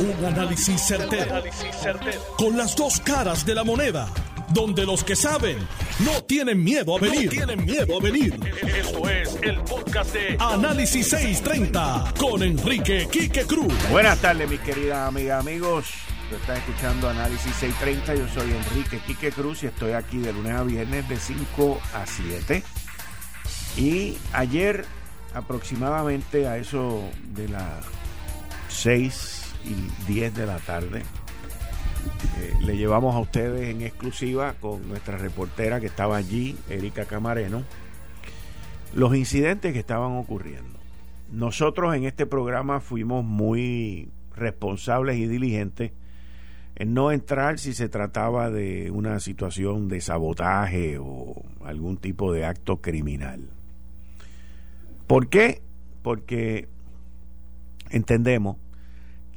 Un análisis certero, Con las dos caras de la moneda. Donde los que saben no tienen miedo a venir. tienen miedo a venir. Esto es el podcast de Análisis 630 con Enrique Quique Cruz. Buenas tardes, mis queridas amigas, amigos. Están escuchando Análisis 630. Yo soy Enrique Quique Cruz y estoy aquí de lunes a viernes de 5 a 7. Y ayer, aproximadamente a eso de las 6 y 10 de la tarde. Eh, le llevamos a ustedes en exclusiva con nuestra reportera que estaba allí, Erika Camareno, los incidentes que estaban ocurriendo. Nosotros en este programa fuimos muy responsables y diligentes en no entrar si se trataba de una situación de sabotaje o algún tipo de acto criminal. ¿Por qué? Porque entendemos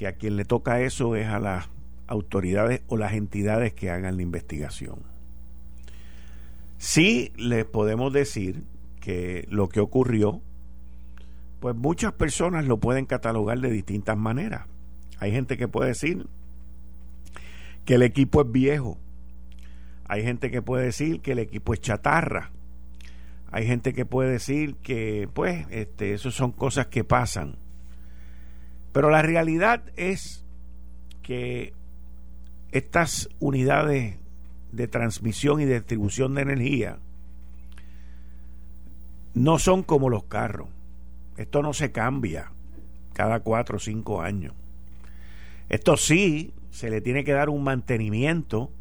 que a quien le toca eso es a las autoridades o las entidades que hagan la investigación. Sí les podemos decir que lo que ocurrió, pues muchas personas lo pueden catalogar de distintas maneras. Hay gente que puede decir que el equipo es viejo. Hay gente que puede decir que el equipo es chatarra. Hay gente que puede decir que, pues, este, son cosas que pasan. Pero la realidad es que estas unidades de transmisión y distribución de energía no son como los carros. Esto no se cambia cada cuatro o cinco años. Esto sí se le tiene que dar un mantenimiento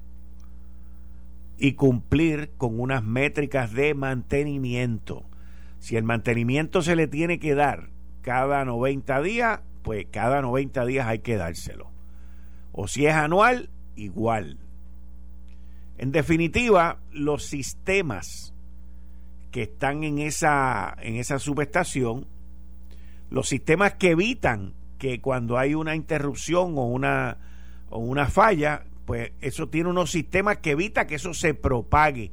y cumplir con unas métricas de mantenimiento. Si el mantenimiento se le tiene que dar cada 90 días, pues cada 90 días hay que dárselo. O si es anual, igual. En definitiva, los sistemas que están en esa, en esa subestación, los sistemas que evitan que cuando hay una interrupción o una, o una falla, pues eso tiene unos sistemas que evita que eso se propague,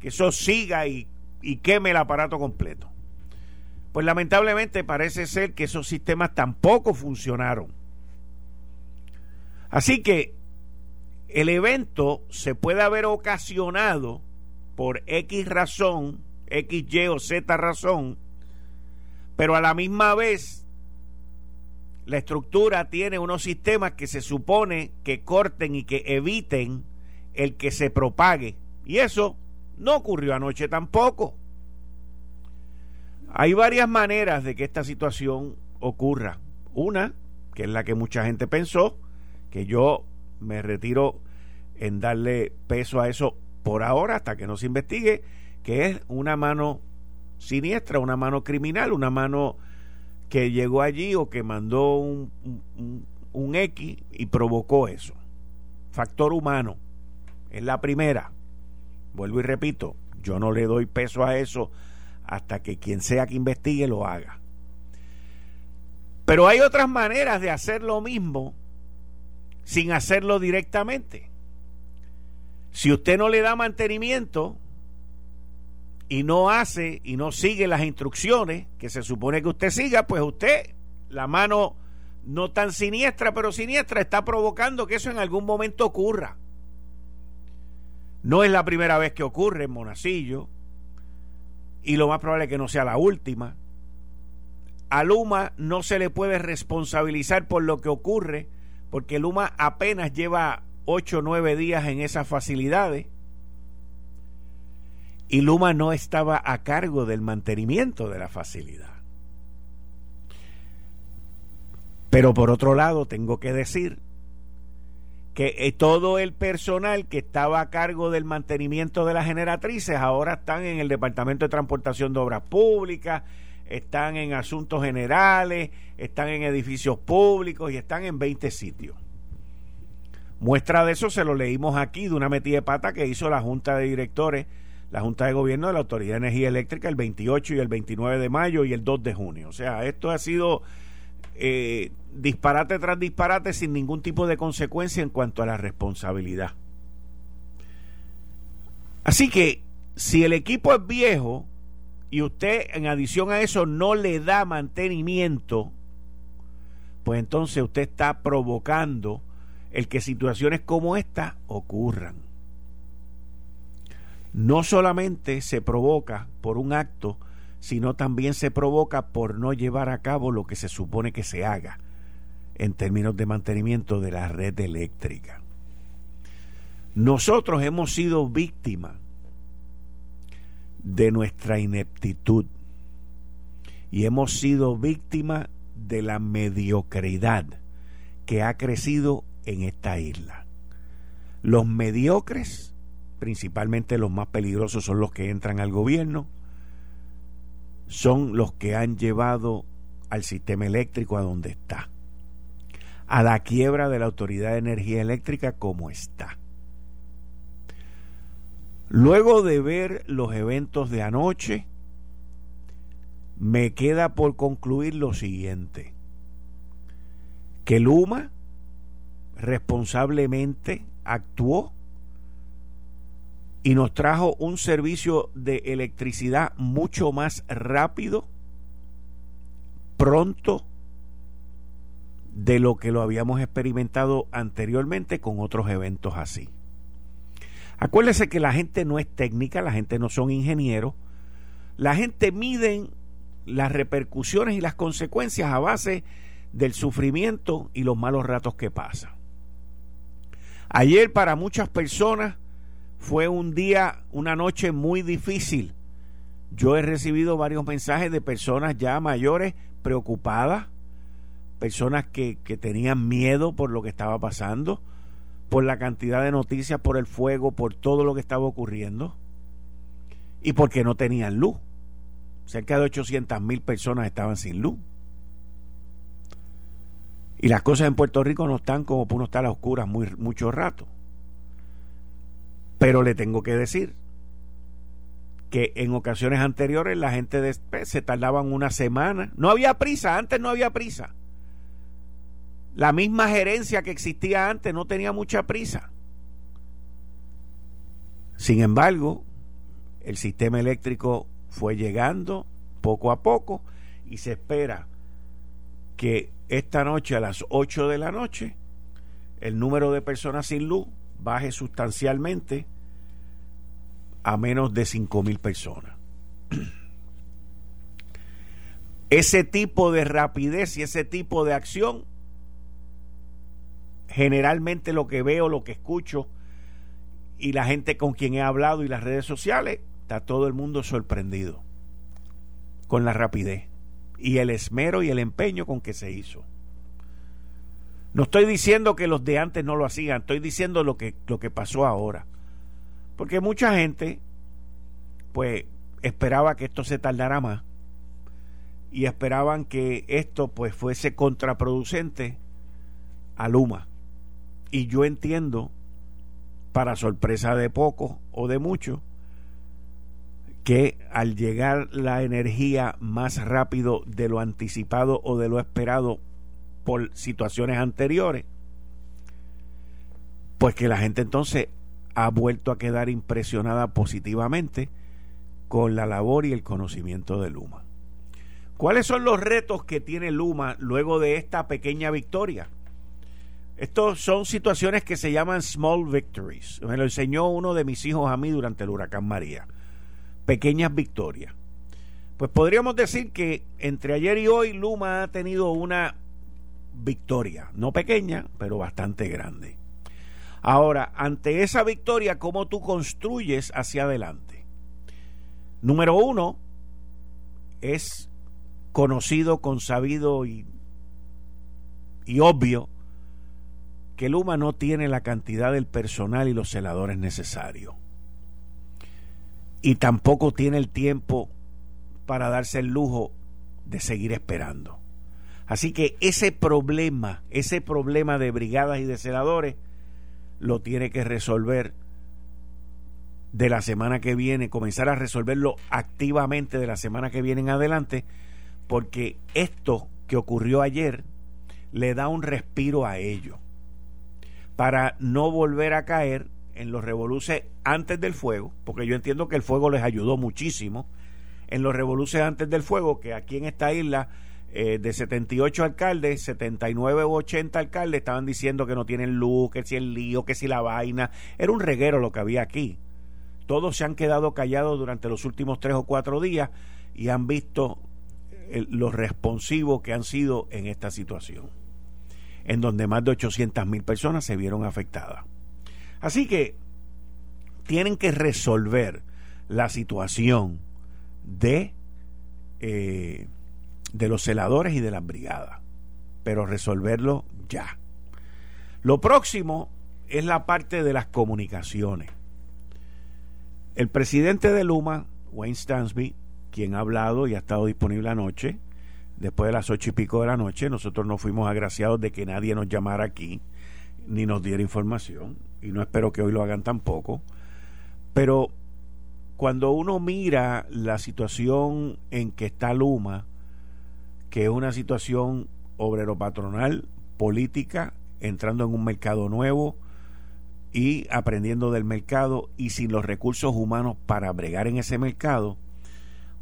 que eso siga y, y queme el aparato completo. Pues lamentablemente parece ser que esos sistemas tampoco funcionaron. Así que el evento se puede haber ocasionado por X razón, X, Y o Z razón, pero a la misma vez la estructura tiene unos sistemas que se supone que corten y que eviten el que se propague. Y eso no ocurrió anoche tampoco. Hay varias maneras de que esta situación ocurra. Una, que es la que mucha gente pensó, que yo me retiro en darle peso a eso por ahora hasta que no se investigue, que es una mano siniestra, una mano criminal, una mano que llegó allí o que mandó un, un, un X y provocó eso. Factor humano. Es la primera. Vuelvo y repito, yo no le doy peso a eso hasta que quien sea que investigue lo haga. Pero hay otras maneras de hacer lo mismo sin hacerlo directamente. Si usted no le da mantenimiento y no hace y no sigue las instrucciones que se supone que usted siga, pues usted, la mano no tan siniestra, pero siniestra, está provocando que eso en algún momento ocurra. No es la primera vez que ocurre en Monacillo, y lo más probable es que no sea la última. A Luma no se le puede responsabilizar por lo que ocurre, porque Luma apenas lleva 8 o 9 días en esas facilidades y Luma no estaba a cargo del mantenimiento de la facilidad. Pero por otro lado, tengo que decir que eh, todo el personal que estaba a cargo del mantenimiento de las generatrices ahora están en el Departamento de Transportación de Obras Públicas, están en asuntos generales, están en edificios públicos y están en 20 sitios. Muestra de eso se lo leímos aquí de una metida de pata que hizo la Junta de Directores, la Junta de Gobierno de la Autoridad de Energía Eléctrica el 28 y el 29 de mayo y el 2 de junio. O sea, esto ha sido eh, disparate tras disparate sin ningún tipo de consecuencia en cuanto a la responsabilidad. Así que si el equipo es viejo y usted en adición a eso no le da mantenimiento, pues entonces usted está provocando el que situaciones como esta ocurran. No solamente se provoca por un acto, sino también se provoca por no llevar a cabo lo que se supone que se haga en términos de mantenimiento de la red eléctrica. Nosotros hemos sido víctimas de nuestra ineptitud y hemos sido víctimas de la mediocridad que ha crecido en esta isla. Los mediocres, principalmente los más peligrosos, son los que entran al gobierno, son los que han llevado al sistema eléctrico a donde está, a la quiebra de la Autoridad de Energía Eléctrica como está. Luego de ver los eventos de anoche, me queda por concluir lo siguiente, que Luma responsablemente actuó y nos trajo un servicio de electricidad mucho más rápido, pronto, de lo que lo habíamos experimentado anteriormente con otros eventos así. Acuérdese que la gente no es técnica, la gente no son ingenieros, la gente miden las repercusiones y las consecuencias a base del sufrimiento y los malos ratos que pasan. Ayer para muchas personas fue un día, una noche muy difícil. Yo he recibido varios mensajes de personas ya mayores preocupadas, personas que, que tenían miedo por lo que estaba pasando, por la cantidad de noticias, por el fuego, por todo lo que estaba ocurriendo y porque no tenían luz. Cerca de 800 mil personas estaban sin luz. Y las cosas en Puerto Rico no están como uno estar a oscuras muy, mucho rato. Pero le tengo que decir que en ocasiones anteriores la gente de, se tardaban una semana. No había prisa, antes no había prisa. La misma gerencia que existía antes no tenía mucha prisa. Sin embargo, el sistema eléctrico fue llegando poco a poco y se espera que esta noche a las 8 de la noche el número de personas sin luz baje sustancialmente a menos de 5 mil personas. Ese tipo de rapidez y ese tipo de acción, generalmente lo que veo, lo que escucho y la gente con quien he hablado y las redes sociales, está todo el mundo sorprendido con la rapidez y el esmero y el empeño con que se hizo. No estoy diciendo que los de antes no lo hacían, estoy diciendo lo que, lo que pasó ahora. Porque mucha gente, pues, esperaba que esto se tardara más y esperaban que esto, pues, fuese contraproducente a Luma. Y yo entiendo, para sorpresa de pocos o de muchos, que al llegar la energía más rápido de lo anticipado o de lo esperado por situaciones anteriores, pues que la gente entonces ha vuelto a quedar impresionada positivamente con la labor y el conocimiento de Luma. ¿Cuáles son los retos que tiene Luma luego de esta pequeña victoria? Estos son situaciones que se llaman small victories. Me lo enseñó uno de mis hijos a mí durante el huracán María pequeñas victorias. Pues podríamos decir que entre ayer y hoy Luma ha tenido una victoria, no pequeña, pero bastante grande. Ahora, ante esa victoria, ¿cómo tú construyes hacia adelante? Número uno, es conocido, consabido y, y obvio que Luma no tiene la cantidad del personal y los celadores necesarios y tampoco tiene el tiempo para darse el lujo de seguir esperando. Así que ese problema, ese problema de brigadas y de senadores, lo tiene que resolver de la semana que viene, comenzar a resolverlo activamente de la semana que viene en adelante, porque esto que ocurrió ayer le da un respiro a ellos para no volver a caer en los revoluces antes del fuego, porque yo entiendo que el fuego les ayudó muchísimo, en los revoluces antes del fuego, que aquí en esta isla eh, de 78 alcaldes, 79 u 80 alcaldes estaban diciendo que no tienen luz, que si el lío, que si la vaina. Era un reguero lo que había aquí. Todos se han quedado callados durante los últimos tres o cuatro días y han visto los responsivos que han sido en esta situación, en donde más de 800 mil personas se vieron afectadas. Así que tienen que resolver la situación de, eh, de los celadores y de las brigadas, pero resolverlo ya. Lo próximo es la parte de las comunicaciones. El presidente de Luma, Wayne Stansby, quien ha hablado y ha estado disponible anoche, después de las ocho y pico de la noche, nosotros no fuimos agraciados de que nadie nos llamara aquí ni nos diera información, y no espero que hoy lo hagan tampoco, pero cuando uno mira la situación en que está Luma, que es una situación obrero patronal, política, entrando en un mercado nuevo y aprendiendo del mercado y sin los recursos humanos para bregar en ese mercado,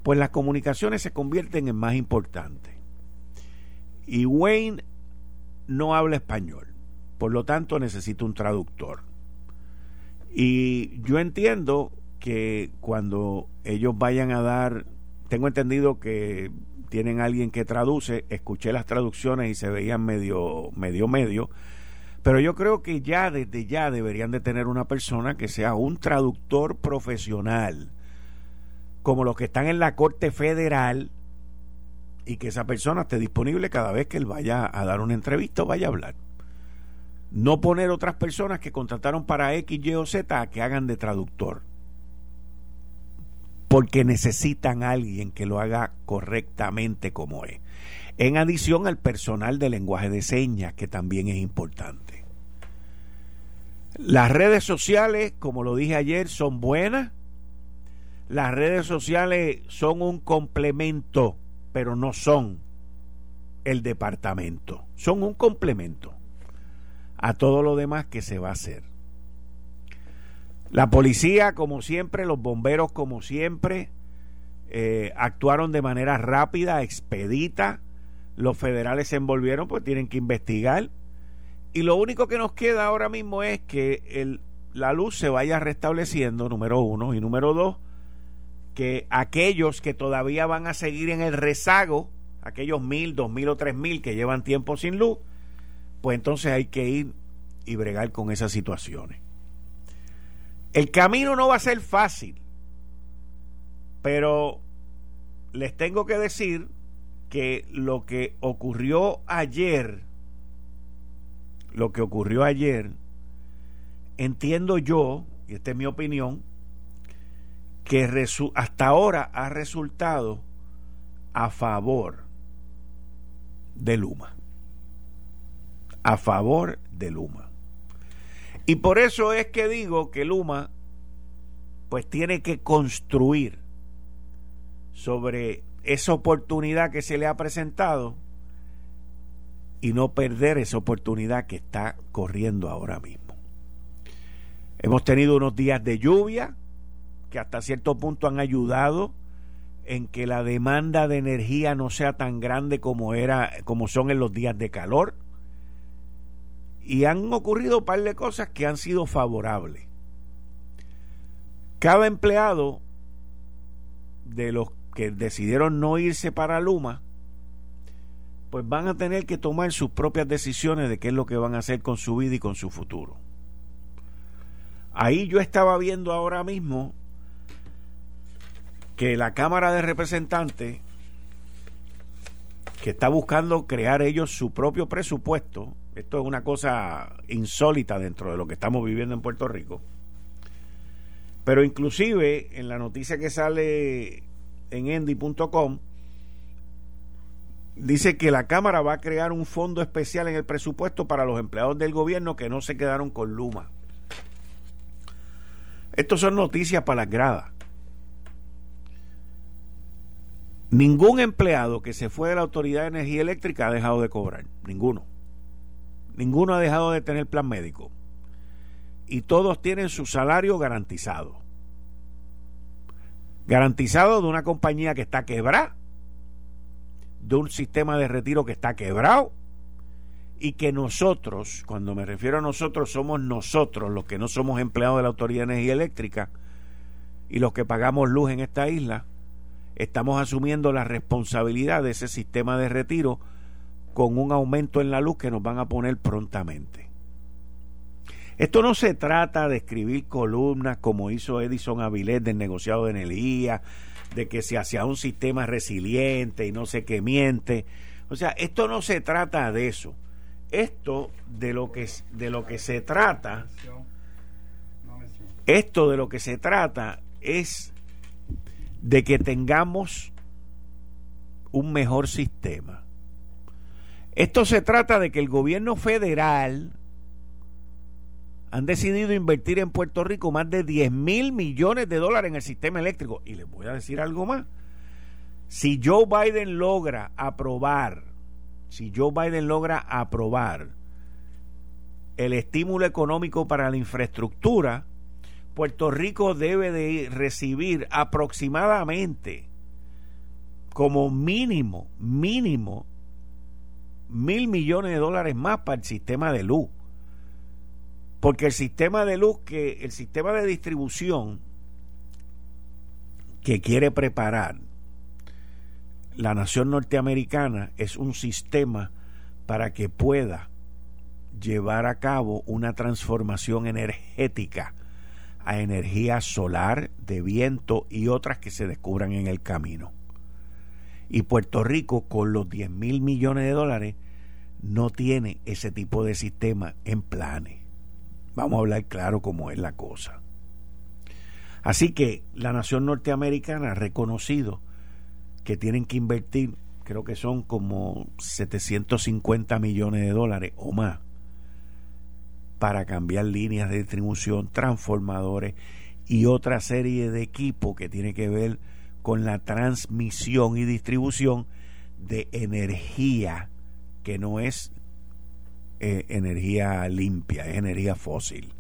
pues las comunicaciones se convierten en más importantes. Y Wayne no habla español, por lo tanto necesita un traductor. Y yo entiendo que cuando ellos vayan a dar, tengo entendido que tienen alguien que traduce, escuché las traducciones y se veían medio, medio, medio, pero yo creo que ya desde ya deberían de tener una persona que sea un traductor profesional como los que están en la Corte Federal y que esa persona esté disponible cada vez que él vaya a dar una entrevista o vaya a hablar. No poner otras personas que contrataron para X, Y o Z a que hagan de traductor. Porque necesitan a alguien que lo haga correctamente como es. En adición al personal de lenguaje de señas, que también es importante. Las redes sociales, como lo dije ayer, son buenas las redes sociales son un complemento, pero no son el departamento. Son un complemento a todo lo demás que se va a hacer. La policía, como siempre, los bomberos, como siempre, eh, actuaron de manera rápida, expedita. Los federales se envolvieron, pues tienen que investigar. Y lo único que nos queda ahora mismo es que la luz se vaya restableciendo, número uno, y número dos, que aquellos que todavía van a seguir en el rezago, aquellos mil, dos mil o tres mil que llevan tiempo sin luz, pues entonces hay que ir y bregar con esas situaciones. El camino no va a ser fácil, pero les tengo que decir que lo que ocurrió ayer, lo que ocurrió ayer, entiendo yo, y esta es mi opinión, que hasta ahora ha resultado a favor de Luma. A favor de Luma. Y por eso es que digo que Luma pues tiene que construir sobre esa oportunidad que se le ha presentado y no perder esa oportunidad que está corriendo ahora mismo. Hemos tenido unos días de lluvia, que hasta cierto punto han ayudado en que la demanda de energía no sea tan grande como era como son en los días de calor y han ocurrido un par de cosas que han sido favorables. Cada empleado de los que decidieron no irse para Luma pues van a tener que tomar sus propias decisiones de qué es lo que van a hacer con su vida y con su futuro. Ahí yo estaba viendo ahora mismo que la Cámara de Representantes, que está buscando crear ellos su propio presupuesto, esto es una cosa insólita dentro de lo que estamos viviendo en Puerto Rico, pero inclusive en la noticia que sale en endy.com, dice que la Cámara va a crear un fondo especial en el presupuesto para los empleados del gobierno que no se quedaron con Luma. Estos son noticias para las gradas. Ningún empleado que se fue de la Autoridad de Energía Eléctrica ha dejado de cobrar. Ninguno. Ninguno ha dejado de tener plan médico. Y todos tienen su salario garantizado. Garantizado de una compañía que está quebrada, de un sistema de retiro que está quebrado y que nosotros, cuando me refiero a nosotros, somos nosotros los que no somos empleados de la Autoridad de Energía Eléctrica y los que pagamos luz en esta isla, estamos asumiendo la responsabilidad de ese sistema de retiro con un aumento en la luz que nos van a poner prontamente. Esto no se trata de escribir columnas como hizo Edison Avilés del negociado de energía, de que se hacía un sistema resiliente y no sé qué miente. O sea, esto no se trata de eso esto de lo que de lo que se trata esto de lo que se trata es de que tengamos un mejor sistema. Esto se trata de que el gobierno federal han decidido invertir en Puerto Rico más de 10 mil millones de dólares en el sistema eléctrico. Y les voy a decir algo más. Si Joe Biden logra aprobar si Joe Biden logra aprobar el estímulo económico para la infraestructura, Puerto Rico debe de recibir aproximadamente como mínimo, mínimo, mil millones de dólares más para el sistema de luz. Porque el sistema de luz, que el sistema de distribución que quiere preparar la nación norteamericana es un sistema para que pueda llevar a cabo una transformación energética a energía solar, de viento y otras que se descubran en el camino. Y Puerto Rico, con los 10 mil millones de dólares, no tiene ese tipo de sistema en planes. Vamos a hablar claro cómo es la cosa. Así que la nación norteamericana ha reconocido que tienen que invertir, creo que son como 750 millones de dólares o más, para cambiar líneas de distribución, transformadores y otra serie de equipos que tiene que ver con la transmisión y distribución de energía que no es eh, energía limpia, es energía fósil.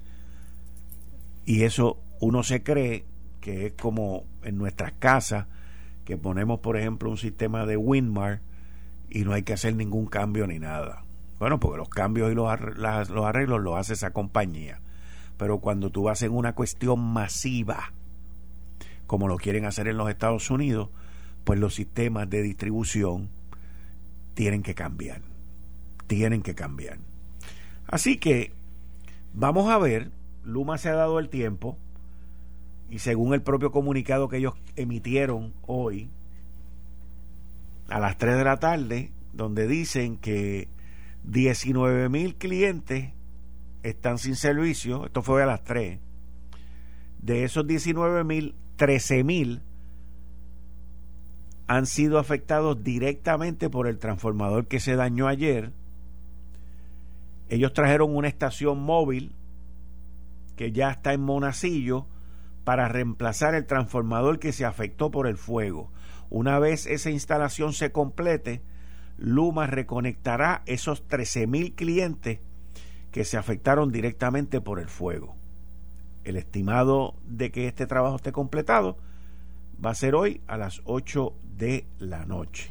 Y eso uno se cree que es como en nuestras casas, que ponemos, por ejemplo, un sistema de Windmar y no hay que hacer ningún cambio ni nada. Bueno, porque los cambios y los, arreglos los hace esa compañía. Pero cuando tú vas en una cuestión masiva, como lo quieren hacer en los Estados Unidos, pues los sistemas de distribución tienen que cambiar. Tienen que cambiar. Así que vamos a ver, Luma se ha dado el tiempo, y según el propio comunicado que ellos emitieron hoy, a las 3 de la tarde, donde dicen que 19 mil clientes están sin servicio, esto fue a las 3, de esos 19 mil, 13 mil han sido afectados directamente por el transformador que se dañó ayer. Ellos trajeron una estación móvil que ya está en Monacillo para reemplazar el transformador que se afectó por el fuego. Una vez esa instalación se complete, Luma reconectará esos mil clientes que se afectaron directamente por el fuego. El estimado de que este trabajo esté completado va a ser hoy a las 8 de la noche.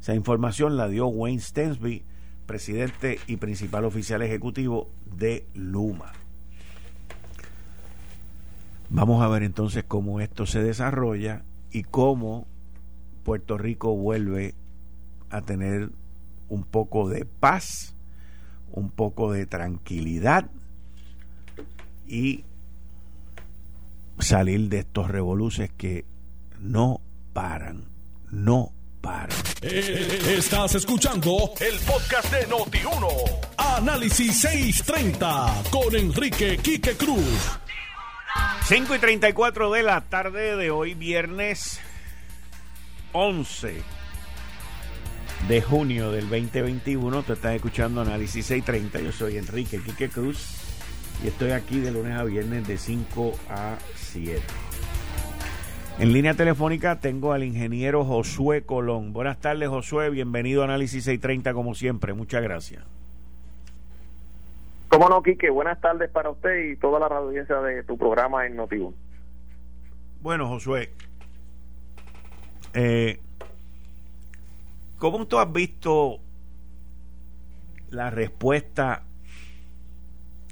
Esa información la dio Wayne Stensby, presidente y principal oficial ejecutivo de Luma. Vamos a ver entonces cómo esto se desarrolla y cómo Puerto Rico vuelve a tener un poco de paz, un poco de tranquilidad y salir de estos revoluces que no paran, no paran. Eh, estás escuchando el podcast de Noti1. Análisis 630 con Enrique Quique Cruz. 5 y 34 de la tarde de hoy, viernes 11 de junio del 2021. Te estás escuchando Análisis 630. Yo soy Enrique Quique Cruz y estoy aquí de lunes a viernes de 5 a 7. En línea telefónica tengo al ingeniero Josué Colón. Buenas tardes, Josué. Bienvenido a Análisis 630 como siempre. Muchas gracias. Cómo no, Quique, buenas tardes para usted y toda la audiencia de tu programa en Notivo. Bueno, Josué, eh, ¿Cómo tú has visto la respuesta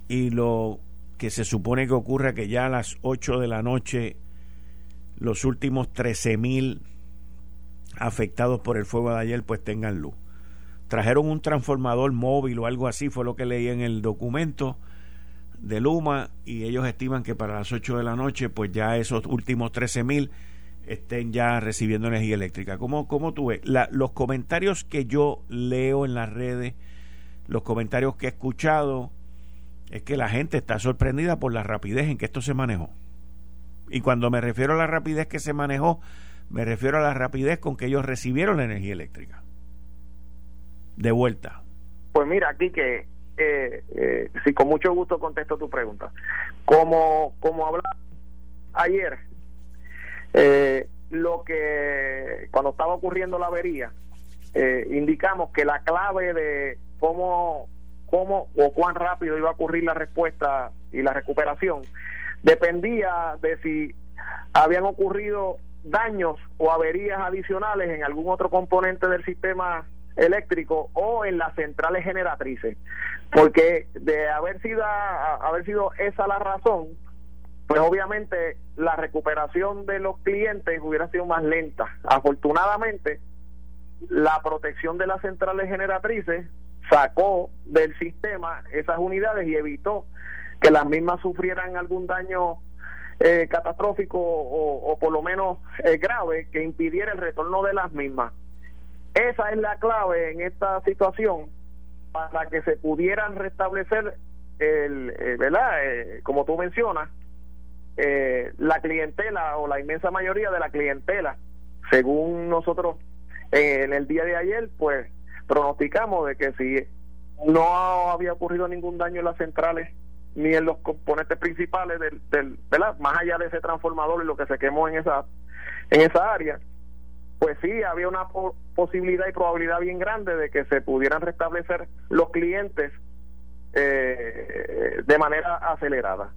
y lo que se supone que ocurre que ya a las 8 de la noche los últimos 13 mil afectados por el fuego de ayer pues tengan luz. Trajeron un transformador móvil o algo así, fue lo que leí en el documento de Luma y ellos estiman que para las 8 de la noche pues ya esos últimos 13 mil estén ya recibiendo energía eléctrica. ¿Cómo, cómo tú ves? los comentarios que yo leo en las redes, los comentarios que he escuchado, es que la gente está sorprendida por la rapidez en que esto se manejó. Y cuando me refiero a la rapidez que se manejó, me refiero a la rapidez con que ellos recibieron la energía eléctrica. De vuelta. Pues mira, aquí que eh, eh, sí, con mucho gusto contesto tu pregunta. Como, como hablaba ayer, eh, lo que cuando estaba ocurriendo la avería, eh, indicamos que la clave de cómo, cómo o cuán rápido iba a ocurrir la respuesta y la recuperación dependía de si habían ocurrido daños o averías adicionales en algún otro componente del sistema eléctrico o en las centrales generatrices. Porque de haber sido haber sido esa la razón pues obviamente la recuperación de los clientes hubiera sido más lenta. Afortunadamente la protección de las centrales generatrices sacó del sistema esas unidades y evitó que las mismas sufrieran algún daño eh, catastrófico o, por lo menos eh, grave que impidiera el retorno de las mismas. Esa es la clave en esta situación para que se pudieran restablecer, el, eh, ¿verdad? Eh, como tú mencionas, eh, la clientela o la inmensa mayoría de la clientela, según nosotros en el día de ayer, pues pronosticamos de que si no había ocurrido ningún daño en las centrales ni en los componentes principales del, del ¿verdad? más allá de ese transformador y lo que se quemó en esa en esa área pues sí, había una posibilidad y probabilidad bien grande de que se pudieran restablecer los clientes eh, de manera acelerada.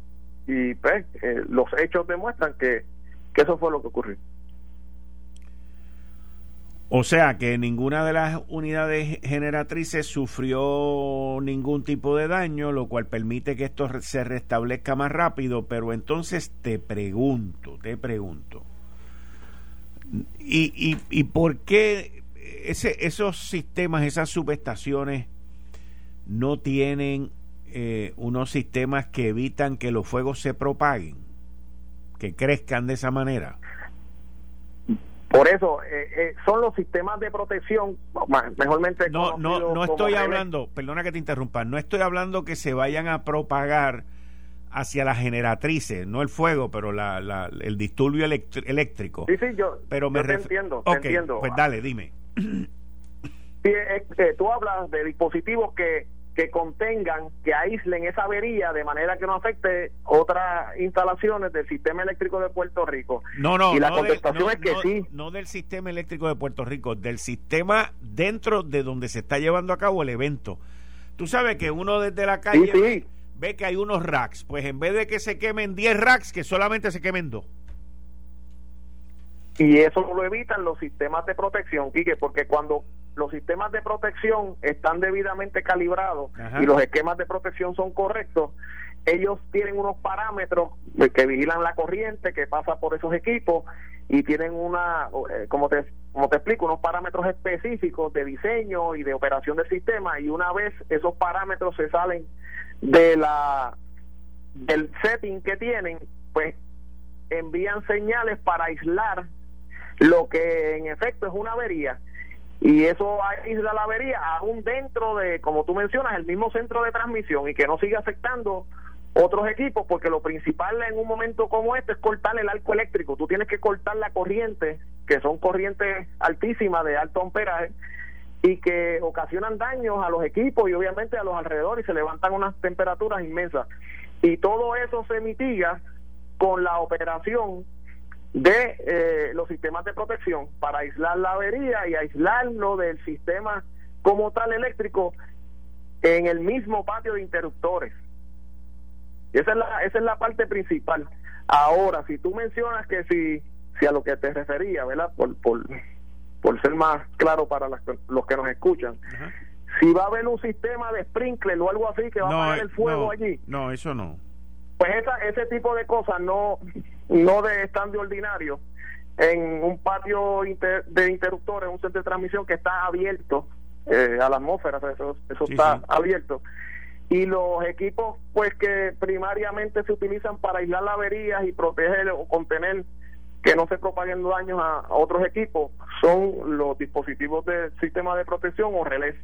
Y pues eh, los hechos demuestran que, que eso fue lo que ocurrió. O sea que ninguna de las unidades generatrices sufrió ningún tipo de daño, lo cual permite que esto se restablezca más rápido. Pero entonces te pregunto, te pregunto, ¿Y, y, y por qué ese, esos sistemas, esas subestaciones no tienen eh, unos sistemas que evitan que los fuegos se propaguen, que crezcan de esa manera? Por eso, eh, eh, son los sistemas de protección, mejormente. No, no, no estoy hablando, perdona que te interrumpa, no estoy hablando que se vayan a propagar hacia las generatrices, no el fuego, pero la, la, el disturbio eléctrico. Sí, sí, yo, pero me te entiendo, te entiendo. Pues dale, dime. Sí, tú hablas de dispositivos que, que contengan, que aíslen esa avería de manera que no afecte otras instalaciones del sistema eléctrico de Puerto Rico. No, no, y la contestación es que sí. No del sistema eléctrico de Puerto Rico, del sistema dentro de donde se está llevando a cabo el evento. Tú sabes que uno desde la calle... Sí, sí ve que hay unos racks. Pues en vez de que se quemen 10 racks, que solamente se quemen 2. Y eso lo evitan los sistemas de protección, Quique, porque cuando los sistemas de protección están debidamente calibrados y los esquemas de protección son correctos, ellos tienen unos parámetros que vigilan la corriente que pasa por esos equipos y tienen una, eh, como te, como te explico, unos parámetros específicos de diseño y de operación del sistema y una vez esos parámetros se salen de la del setting que tienen, pues envían señales para aislar lo que en efecto es una avería y eso aísla la avería aún dentro de, como tú mencionas, el mismo centro de transmisión y que no siga afectando otros equipos porque lo principal en un momento como este es cortar el arco eléctrico. Tú tienes que cortar la corriente, que son corrientes altísimas de alto amperaje y que ocasionan daños a los equipos y obviamente a los alrededores y se levantan unas temperaturas inmensas. Y todo eso se mitiga con la operación de eh, los sistemas de protección para aislar la avería y aislarlo del sistema como tal eléctrico en el mismo patio de interruptores. esa es la, esa es la parte principal. Ahora, si tú mencionas que si, si a lo que te refería, ¿verdad? Por, por por ser más claro para los que nos escuchan, si va a haber un sistema de sprinkler o algo así que va a apagar el fuego allí. No, eso no. Pues esa, ese tipo de cosas no, no de, están de ordinario en un patio de interruptores, un centro de transmisión que está abierto eh, a la atmósfera, eso, eso está abierto. Y los equipos, pues que primariamente se utilizan para aislar la averías y proteger o contener que no se propaguen daños a, otros equipos, son los dispositivos del sistema de protección o relés.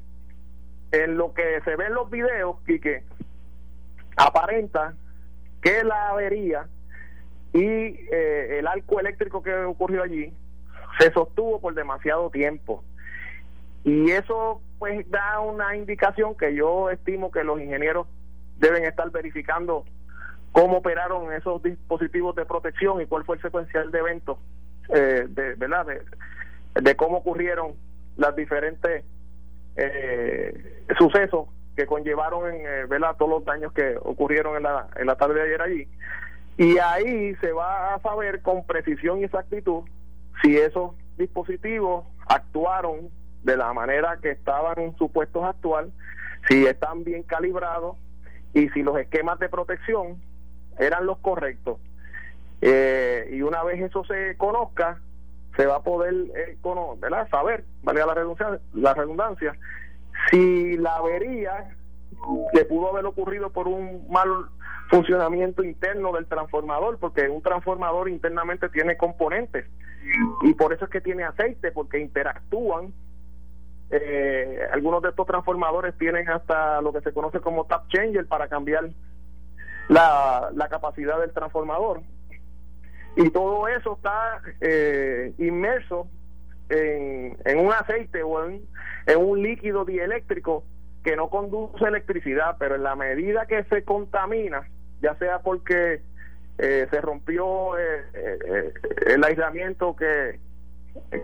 En lo que se ve en los videos, que aparenta que la avería y eh, el arco eléctrico que ocurrió allí se sostuvo por demasiado tiempo. Y eso pues da una indicación que yo estimo que los ingenieros deben estar verificando cómo operaron esos dispositivos de protección y cuál fue el secuencial de eventos, eh, de, ¿verdad? De, cómo ocurrieron las diferentes eh, sucesos que conllevaron en, eh, ¿verdad? todos los daños que ocurrieron en la, en la tarde de ayer allí. Y ahí se va a saber con precisión y exactitud si esos dispositivos actuaron de la manera que estaban supuestos a actuar, si están bien calibrados y si los esquemas de protección eran los correctos. Eh, y una vez eso se conozca, se va a poder eh, saber, valga la redundancia, la redundancia, si la avería que pudo haber ocurrido por un mal funcionamiento interno del transformador, porque un transformador internamente tiene componentes y por eso es que tiene aceite, porque interactúan. Eh, algunos de estos transformadores tienen hasta lo que se conoce como tap changer para cambiar la, la capacidad del transformador. Y todo eso está eh, inmerso en, en, un aceite o en, en un líquido dieléctrico que no conduce electricidad, pero en la medida que se contamina, ya sea porque eh, se rompió eh, el aislamiento que,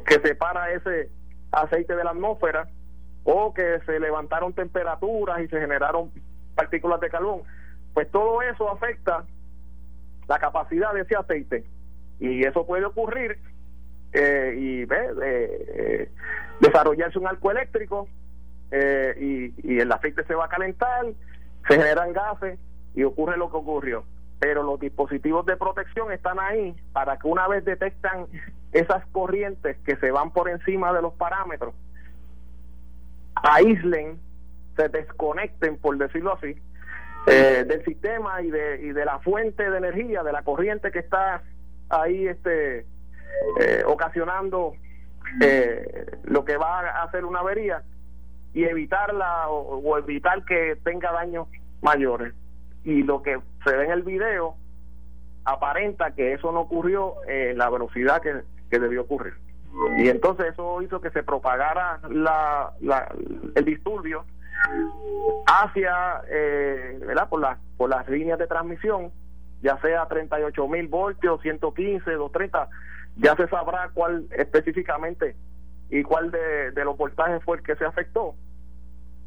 que separa ese aceite de la atmósfera, o que se levantaron temperaturas y se generaron partículas de carbón, pues todo eso afecta la capacidad de ese aceite. Y eso puede ocurrir eh, y eh, desarrollarse un arco eléctrico eh, y, el aceite se va a calentar, se generan gases y ocurre lo que ocurrió. Pero los dispositivos de protección están ahí para que una vez detectan esas corrientes que se van por encima de los parámetros, aíslen, se desconecten, por decirlo así, eh, del sistema y de, y de la fuente de energía, de la corriente que está ahí este eh, ocasionando eh, lo que va a hacer una avería y evitarla o, evitar que tenga daños mayores. Y lo que se ve en el video aparenta que eso no ocurrió en la velocidad que, que debió ocurrir. Y entonces eso hizo que se propagara la, la, el disturbio hacia, eh, ¿verdad? Por, la, por las líneas de transmisión, ya sea 38 mil voltios, 115, 230, ya se sabrá cuál específicamente y cuál de, de los voltajes fue el que se afectó.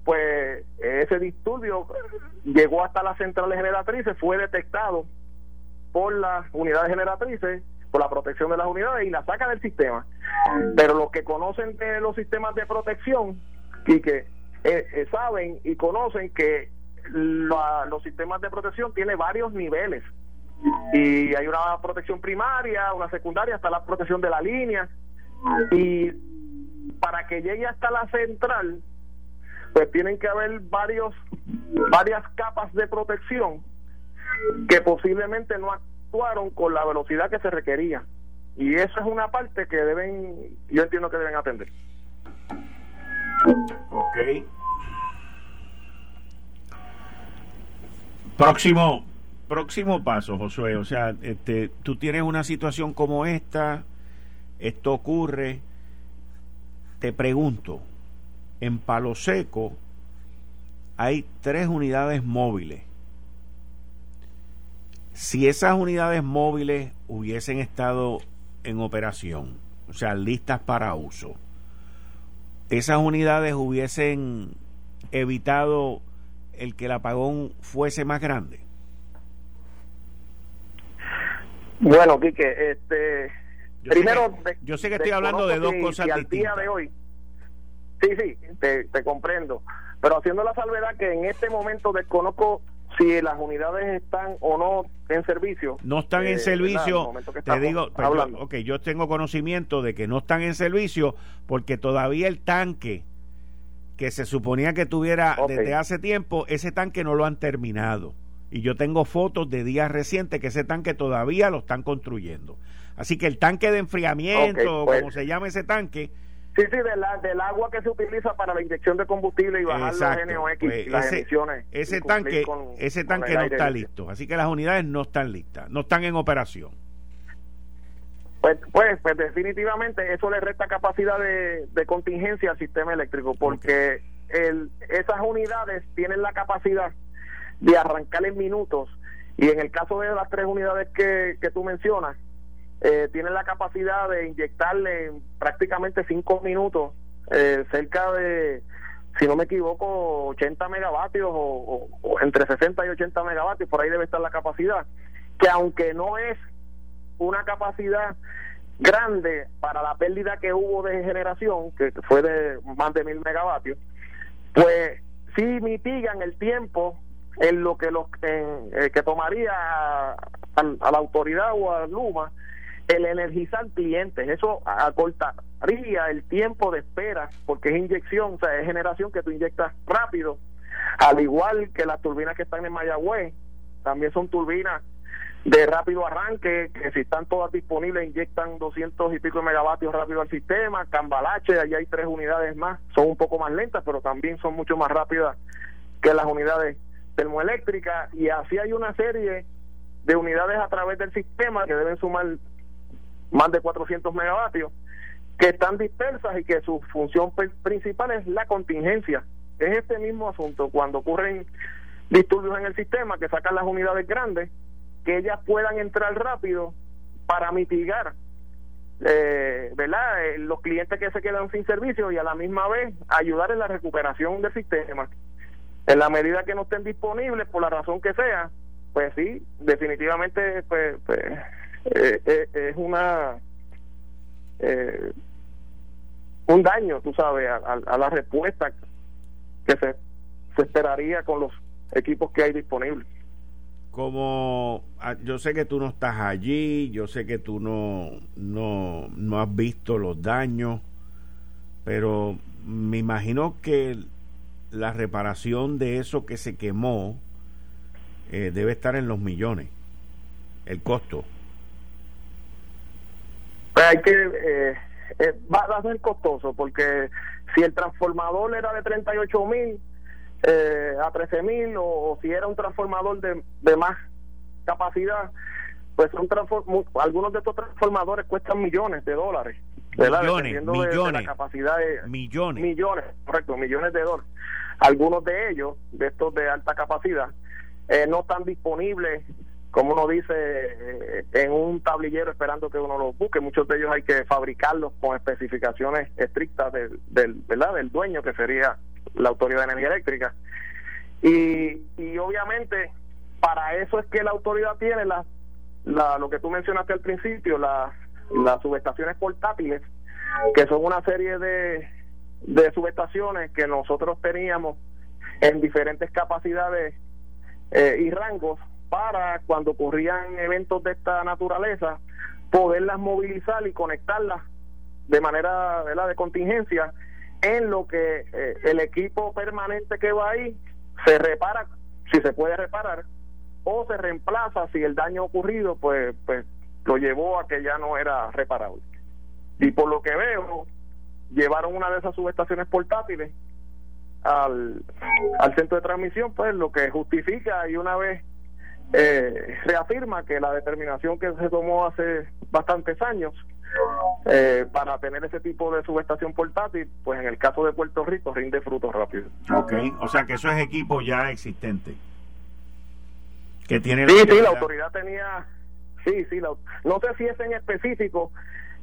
Pues ese disturbio llegó hasta las centrales generatrices, fue detectado por las unidades generatrices, por la protección de las unidades y la saca del sistema. Pero los que conocen los sistemas de protección, y que eh, eh, saben y conocen que los sistemas de protección tienen varios niveles y hay una protección primaria, una secundaria, hasta la protección de la línea y para que llegue hasta la central pues tienen que haber varios varias capas de protección que posiblemente no actuaron con la velocidad que se requería y eso es una parte que deben yo entiendo que deben atender Ok. Próximo, próximo paso, Josué. O sea, este, tú tienes una situación como esta, esto ocurre. Te pregunto, en Palo Seco hay tres unidades móviles. Si esas unidades móviles hubiesen estado en operación, o sea, listas para uso, esas unidades hubiesen evitado el que el apagón fuese más grande? Bueno, Quique, este... primero, yo sé que estoy hablando de dos cosas al día de hoy, sí, sí, te, te comprendo, pero haciendo la salvedad que en este momento desconozco si las unidades están o no en servicio. No están en eh, servicio, te digo, ok, yo tengo conocimiento de que no están en servicio porque todavía el tanque que se suponía que tuviera desde hace tiempo, ese tanque no lo han terminado. Y yo tengo fotos de días recientes que ese tanque todavía lo están construyendo. Así que el tanque de enfriamiento, pues como se llama ese tanque, Sí, sí, del agua que se utiliza para la inyección de combustible y bajar los NOx pues las emisiones. Ese tanque, ese tanque no está listo, así que las unidades no están listas, no están en operación. Pues, pues, pues definitivamente eso le resta capacidad de, contingencia al sistema eléctrico, porque el, esas unidades tienen la capacidad de arrancar en minutos, y en el caso de las tres unidades que, que tú mencionas, eh, tienen la capacidad de inyectarle en prácticamente cinco minutos eh, cerca de, si no me equivoco, 80 megavatios o, entre 60 y 80 megavatios, por ahí debe estar la capacidad, que aunque no es una capacidad grande para la pérdida que hubo de generación, que fue de más de mil megavatios, pues sí mitigan el tiempo en lo que los eh, que tomaría a, la autoridad o a Luma el energizar clientes, eso acortaría el tiempo de espera, porque es inyección, o sea, es generación que tú inyectas rápido, al igual que las turbinas que están en Mayagüez, también son turbinas de rápido arranque, que si están todas disponibles inyectan 200 y pico megavatios rápido al sistema, Cambalache, allí hay tres unidades más, son un poco más lentas, pero también son mucho más rápidas que las unidades termoeléctricas, y así hay una serie de unidades a través del sistema que deben sumar más de 400 megavatios, que están dispersas y que su función principal es la contingencia. Es este mismo asunto, cuando ocurren disturbios en el sistema, que sacan las unidades grandes, que ellas puedan entrar rápido para mitigar eh, ¿verdad? Eh, los clientes que se quedan sin servicio y a la misma vez ayudar en la recuperación del sistema. En la medida que no estén disponibles, por la razón que sea, pues sí, definitivamente pues, pues eh, eh, es una eh, un daño, tú sabes, a, la respuesta que se, se esperaría con los equipos que hay disponibles. Como ah, yo sé que tú no estás allí, yo sé que tú no, no, no has visto los daños, pero me imagino que la reparación de eso que se quemó debe estar en los millones, el costo. Pues hay que eh, eh, va, a ser costoso porque si el transformador era de 38 mil eh, a 13 mil o, si era un transformador de, de más capacidad pues son algunos de estos transformadores cuestan millones de dólares millones millones la capacidad de, millones. Millones correcto millones de dólares. Algunos de ellos de estos de alta capacidad eh, no están disponibles como uno dice, eh, en un tablillero esperando que uno los busque. Muchos de ellos hay que fabricarlos con especificaciones estrictas del, ¿verdad? del dueño, que sería la Autoridad de Energía Eléctrica. Y, y obviamente, para eso es que la autoridad tiene la, la, lo que tú mencionaste al principio, las subestaciones portátiles, que son una serie de, de subestaciones que nosotros teníamos en diferentes capacidades eh, y rangos para cuando ocurrían eventos de esta naturaleza poderlas movilizar y conectarlas de manera de contingencia en lo que eh, el equipo permanente que va ahí se repara si se puede reparar o se reemplaza si el daño ocurrido pues pues lo llevó a que ya no era reparable. Y por lo que veo llevaron una de esas subestaciones portátiles al, al centro de transmisión pues lo que justifica y una vez eh, reafirma que la determinación que se tomó hace bastantes años eh, para tener ese tipo de subestación portátil, pues en el caso de Puerto Rico rinde frutos rápidos. Ok, o sea que eso es equipo ya existente. Que tiene sí, sí, la autoridad tenía, sí, sí, no sé si es en específico,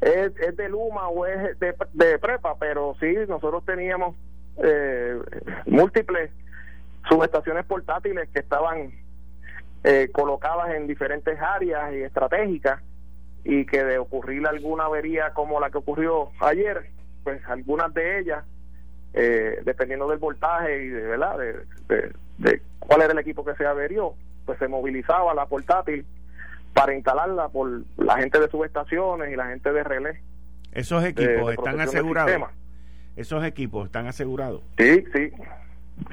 es, de Luma o es de, de Prepa, pero sí, nosotros teníamos eh, múltiples subestaciones portátiles que estaban eh, colocadas en diferentes áreas y estratégicas y que de ocurrir alguna avería como la que ocurrió ayer, pues algunas de ellas, eh, dependiendo del voltaje y de, ¿verdad? De, cuál era el equipo que se averió, pues se movilizaba la portátil para instalarla por la gente de subestaciones y la gente de relé. ¿Esos equipos están asegurados? ¿Esos equipos están asegurados? Sí, sí.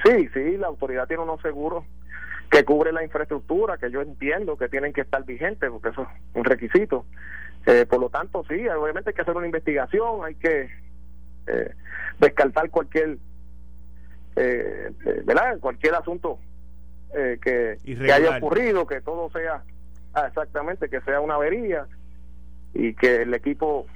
Sí, sí, la autoridad tiene unos seguros que cubre la infraestructura, que yo entiendo que tienen que estar vigentes, porque eso es un requisito. Eh, por lo tanto, sí, obviamente hay que hacer una investigación, hay que eh, descartar cualquier, eh, eh ¿verdad? Cualquier asunto que, que, haya ocurrido, que todo sea ah, exactamente, que sea una avería y que el equipo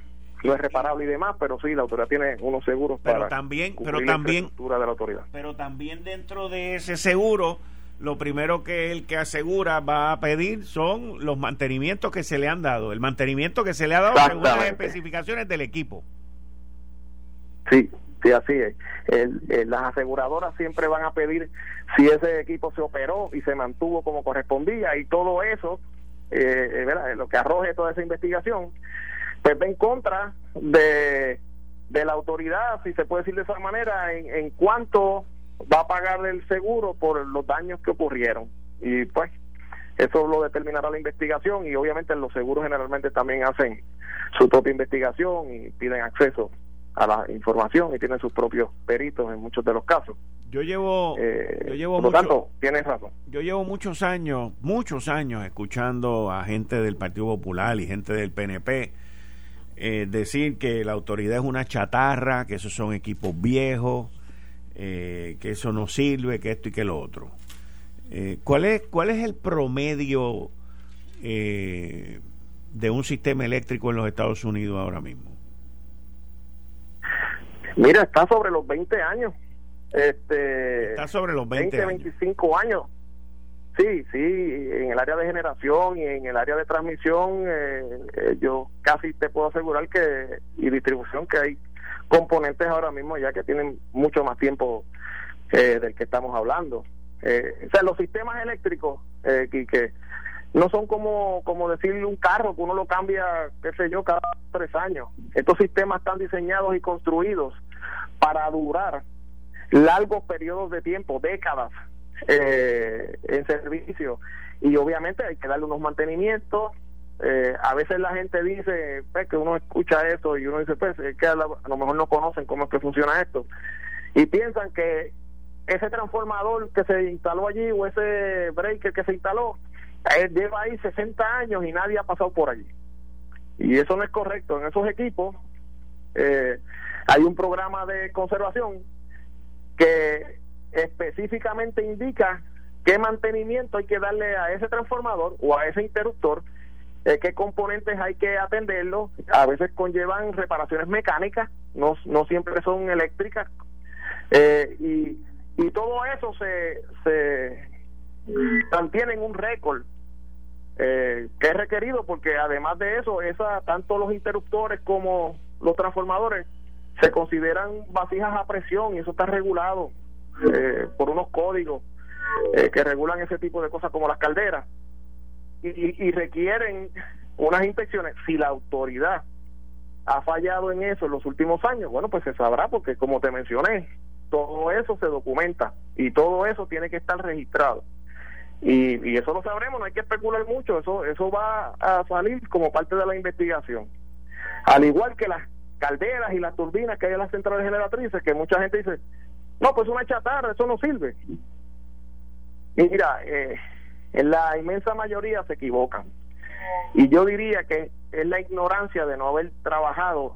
no es reparable y demás, pero sí, la autoridad tiene unos seguros pero para también, pero también, de la autoridad. Pero también dentro de ese seguro, lo primero que el que asegura va a pedir son los mantenimientos que se le han dado, el mantenimiento que se le ha dado según las especificaciones del equipo. Sí, sí, así es. las aseguradoras siempre van a pedir si ese equipo se operó y se mantuvo como correspondía y todo eso, eh, eh lo que arroje toda esa investigación, pues va en contra de, de la autoridad, si se puede decir de esa manera, en, en cuanto va a pagar el seguro por los daños que ocurrieron. Y pues eso lo determinará la investigación y obviamente los seguros generalmente también hacen su propia investigación y piden acceso a la información y tienen sus propios peritos en muchos de los casos. Yo llevo, eh, yo llevo por lo tanto, tienes razón. Yo llevo muchos años, muchos años escuchando a gente del Partido Popular y gente del PNP eh, decir que la autoridad es una chatarra, que esos son equipos viejos, eh, que eso no sirve, que esto y que lo otro. Eh, ¿cuál, es, ¿Cuál es el promedio eh, de un sistema eléctrico en los Estados Unidos ahora mismo? Mira, está sobre los 20 años. Este, está sobre los 20, 20 25 años. Sí, sí, en el área de generación y en el área de transmisión, yo casi te puedo asegurar que, y distribución, que hay componentes ahora mismo ya que tienen mucho más tiempo eh, del que estamos hablando. Eh, o sea, los sistemas eléctricos, eh, que, no son como, como decirle un carro que uno lo cambia, qué sé yo, cada tres años. Estos sistemas están diseñados y construidos para durar largos periodos de tiempo, décadas, eh, en servicio. Y obviamente hay que darle unos mantenimientos, eh, a veces la gente dice pues, que uno escucha eso y uno dice, pues, es que a, lo mejor no conocen cómo es que funciona esto. Y piensan que ese transformador que se instaló allí o ese breaker que se instaló, lleva ahí 60 años y nadie ha pasado por allí. Y eso no es correcto. En esos equipos eh, hay un programa de conservación que específicamente indica qué mantenimiento hay que darle a ese transformador o a ese interruptor eh, qué componentes hay que atenderlo. A veces conllevan reparaciones mecánicas, no, no siempre son eléctricas. Eh, y, y todo eso se, se mantiene en un récord eh, que es requerido porque además de eso, esa, tanto los interruptores como los transformadores se consideran vasijas a presión y eso está regulado eh, por unos códigos que regulan ese tipo de cosas como las calderas y, requieren unas inspecciones. Si la autoridad ha fallado en eso en los últimos años, bueno, pues se sabrá porque como te mencioné, todo eso se documenta y todo eso tiene que estar registrado. Y, y eso lo sabremos, no hay que especular mucho, eso, eso va a salir como parte de la investigación. Al igual que las calderas y las turbinas que hay en las centrales generatrices, que mucha gente dice, no, pues una chatarra, eso no sirve. mira, eh, en la inmensa mayoría se equivocan. Y yo diría que es la ignorancia de no haber trabajado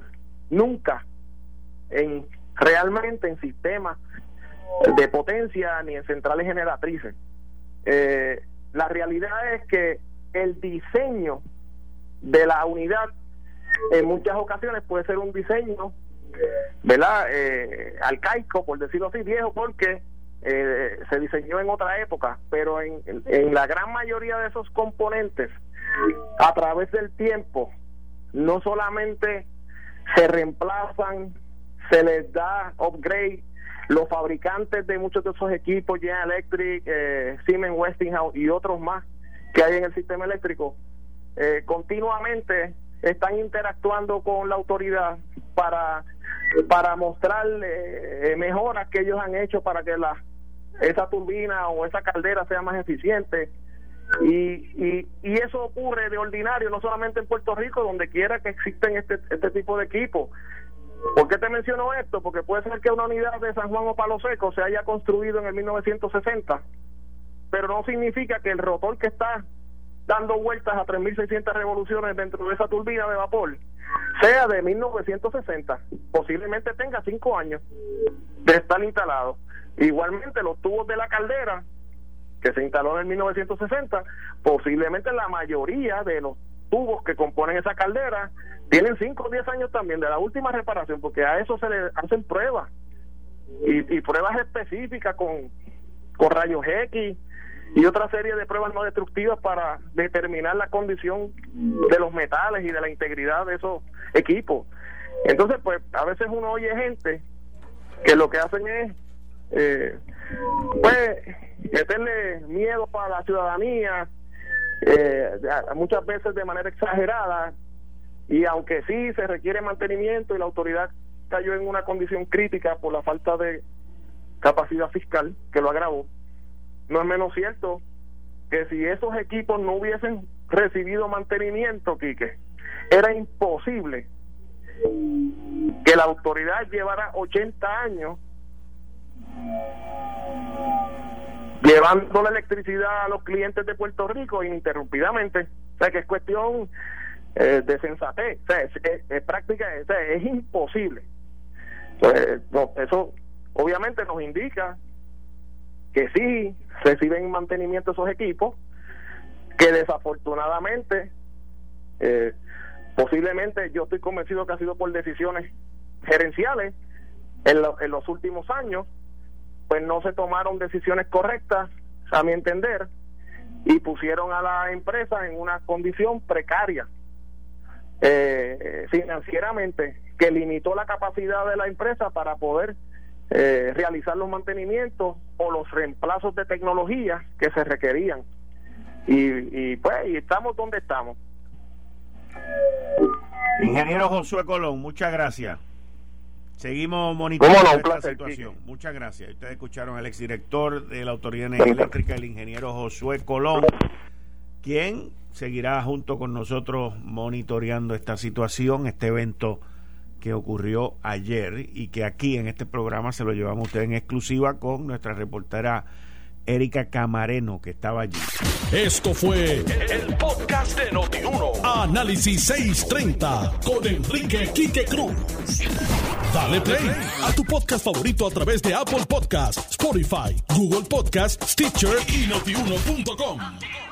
nunca en realmente en sistemas de potencia ni en centrales generatrices. Eh, la realidad es que el diseño de la unidad en muchas ocasiones puede ser un diseño, ¿verdad? Eh, arcaico, por decirlo así, viejo, porque eh, se diseñó en otra época, pero en, en la gran mayoría de esos componentes, a través del tiempo, no solamente se reemplazan, se les da upgrade. Los fabricantes de muchos de esos equipos, General Electric, eh, Siemens Westinghouse y otros más que hay en el sistema eléctrico, eh, continuamente están interactuando con la autoridad para para mostrar eh, mejoras que ellos han hecho para que la esa turbina o esa caldera sea más eficiente y, y, y eso ocurre de ordinario no solamente en Puerto Rico donde quiera que existen este, este tipo de equipos ¿Por qué te menciono esto? Porque puede ser que una unidad de San Juan o Palo Seco se haya construido en el 1960, pero no significa que el rotor que está dando vueltas a 3.600 revoluciones dentro de esa turbina de vapor sea de 1960. Posiblemente tenga cinco años de estar instalado. Igualmente los tubos de la caldera que se instaló en 1960, posiblemente la mayoría de los tubos que componen esa caldera tienen 5 o 10 años también de la última reparación, porque a eso se le hacen pruebas y, y pruebas específicas con, con rayos X y otra serie de pruebas no destructivas para determinar la condición de los metales y de la integridad de esos equipos. Entonces, pues a veces uno oye gente que lo que hacen es, eh, pues, meterle miedo para la ciudadanía, eh, muchas veces de manera exagerada, y aunque sí se requiere mantenimiento y la autoridad cayó en una condición crítica por la falta de capacidad fiscal que lo agravó, no es menos cierto que si esos equipos no hubiesen recibido mantenimiento, Quique, era imposible que la autoridad llevara 80 años llevando la electricidad a los clientes de Puerto Rico ininterrumpidamente. O sea, que es cuestión eh, de sensatez. O sea, es, práctica, es imposible. Pues, eso obviamente nos indica que sí reciben mantenimiento esos equipos, que desafortunadamente, eh, posiblemente yo estoy convencido que ha sido por decisiones gerenciales en, en los últimos años, pues no se tomaron decisiones correctas, a mi entender, y pusieron a la empresa en una condición precaria eh, financieramente que limitó la capacidad de la empresa para poder eh, realizar los mantenimientos o los reemplazos de tecnología que se requerían. Y, y pues y estamos donde estamos. Ingeniero Josué Colón, muchas gracias. Seguimos monitoreando esta situación. Muchas gracias. Ustedes escucharon al exdirector de la Autoridad Eléctrica, el ingeniero Josué Colón, quien seguirá junto con nosotros monitoreando esta situación, este evento que ocurrió ayer y que aquí en este programa se lo llevamos a usted en exclusiva con nuestra reportera Erika Camareno que estaba allí. Esto fue el, podcast de Notiuno. Análisis 630 con Enrique Quique Cruz. Dale play a tu podcast favorito a través de Apple Podcasts, Spotify, Google Podcasts, Stitcher y notiuno.com.